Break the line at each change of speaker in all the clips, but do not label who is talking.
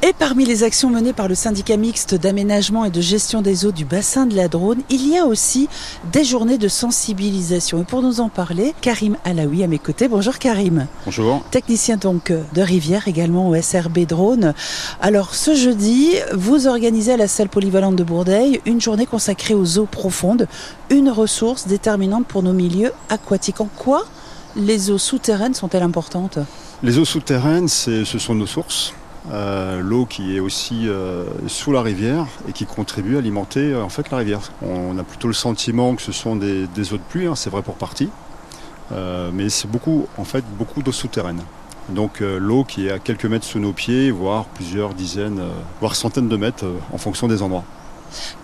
Et parmi les actions menées par le syndicat mixte d'aménagement et de gestion des eaux du bassin de la Drône, il y a aussi des journées de sensibilisation. Et pour nous en parler, Karim Alaoui à mes côtés. Bonjour Karim.
Bonjour.
Technicien donc de Rivière, également au SRB Drone. Alors ce jeudi, vous organisez à la salle polyvalente de Bourdeil une journée consacrée aux eaux profondes, une ressource déterminante pour nos milieux aquatiques. En quoi les eaux souterraines sont-elles importantes?
Les eaux souterraines, ce sont nos sources. Euh, l'eau qui est aussi euh, sous la rivière et qui contribue à alimenter euh, en fait la rivière. On a plutôt le sentiment que ce sont des, eaux de pluie, hein, c'est vrai pour partie, mais c'est beaucoup en fait beaucoup d'eau souterraine. Donc l'eau qui est à quelques mètres sous nos pieds, voire plusieurs dizaines, voire centaines de mètres en fonction des endroits.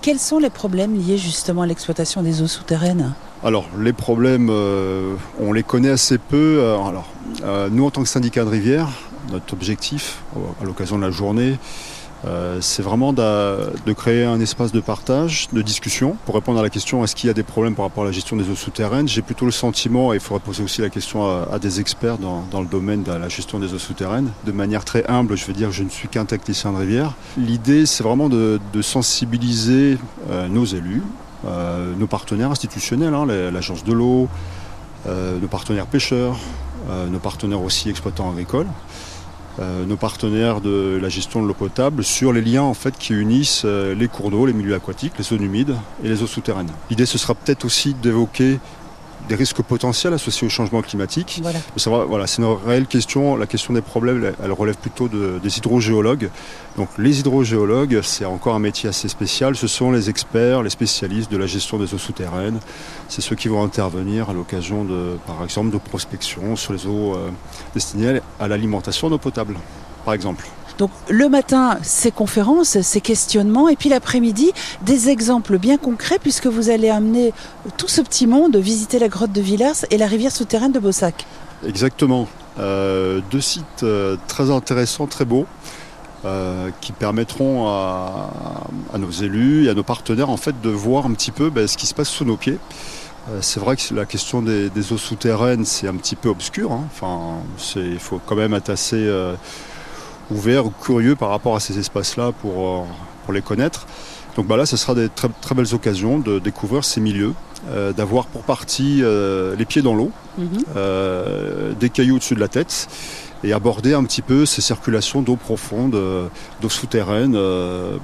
Quels sont les problèmes liés justement à l'exploitation des eaux souterraines?
Alors les problèmes, on les connaît assez peu. alors, nous en tant que syndicat de rivière, notre objectif à l'occasion de la journée, euh, c'est vraiment de, créer un espace de partage, de discussion. Pour répondre à la question est-ce qu'il y a des problèmes par rapport à la gestion des eaux souterraines, j'ai plutôt le sentiment, et il faudrait poser aussi la question à, des experts dans, le domaine de la gestion des eaux souterraines. De manière très humble, je veux dire je ne suis qu'un technicien de rivière. L'idée, c'est vraiment de, sensibiliser euh, nos élus, euh, nos partenaires institutionnels, hein, l'agence de l'eau, nos partenaires pêcheurs, nos partenaires aussi exploitants agricoles. Euh, nos partenaires de la gestion de l'eau potable sur les liens en fait qui unissent euh, les cours d'eau, les milieux aquatiques, les zones humides et les eaux souterraines. L'idée ce sera peut-être aussi d'évoquer des risques potentiels associés au changement climatique. Voilà. voilà, c'est une réelle question. La question des problèmes, elle relève plutôt des hydrogéologues. Donc les hydrogéologues, c'est encore un métier assez spécial. Ce sont les experts, les spécialistes de la gestion des eaux souterraines. C'est ceux qui vont intervenir à l'occasion de, par exemple, de prospection sur les eaux euh, destinées à l'alimentation d'eau potable, par exemple.
Donc le matin, ces conférences, ces questionnements, et puis l'après-midi, des exemples bien concrets, puisque vous allez amener tout ce petit monde visiter la grotte de Villars et la rivière souterraine de Bossac.
Exactement. Euh, deux sites euh, très intéressants, très beaux. Euh, qui permettront à, nos élus et à nos partenaires en fait de voir un petit peu ben, ce qui se passe sous nos pieds. c'est vrai que la question des, eaux souterraines c'est un petit peu obscur. Hein. Enfin, il faut quand même être assez ouverts ou curieux par rapport à ces espaces-là pour, euh, pour les connaître. Donc bah là, ce sera des très, très belles occasions de découvrir ces milieux, euh, d'avoir pour partie euh, les pieds dans l'eau, mhm. des cailloux au-dessus de la tête, et aborder un petit peu ces circulations d'eau profonde, d'eau souterraine,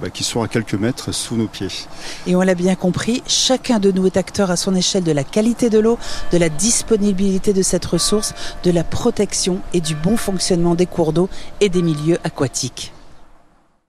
bah, qui sont à quelques mètres sous nos pieds.
Et on l'a bien compris, chacun de nous est acteur à son échelle de la qualité de l'eau, de la disponibilité de cette ressource, de la protection et du bon fonctionnement des cours d'eau et des milieux aquatiques.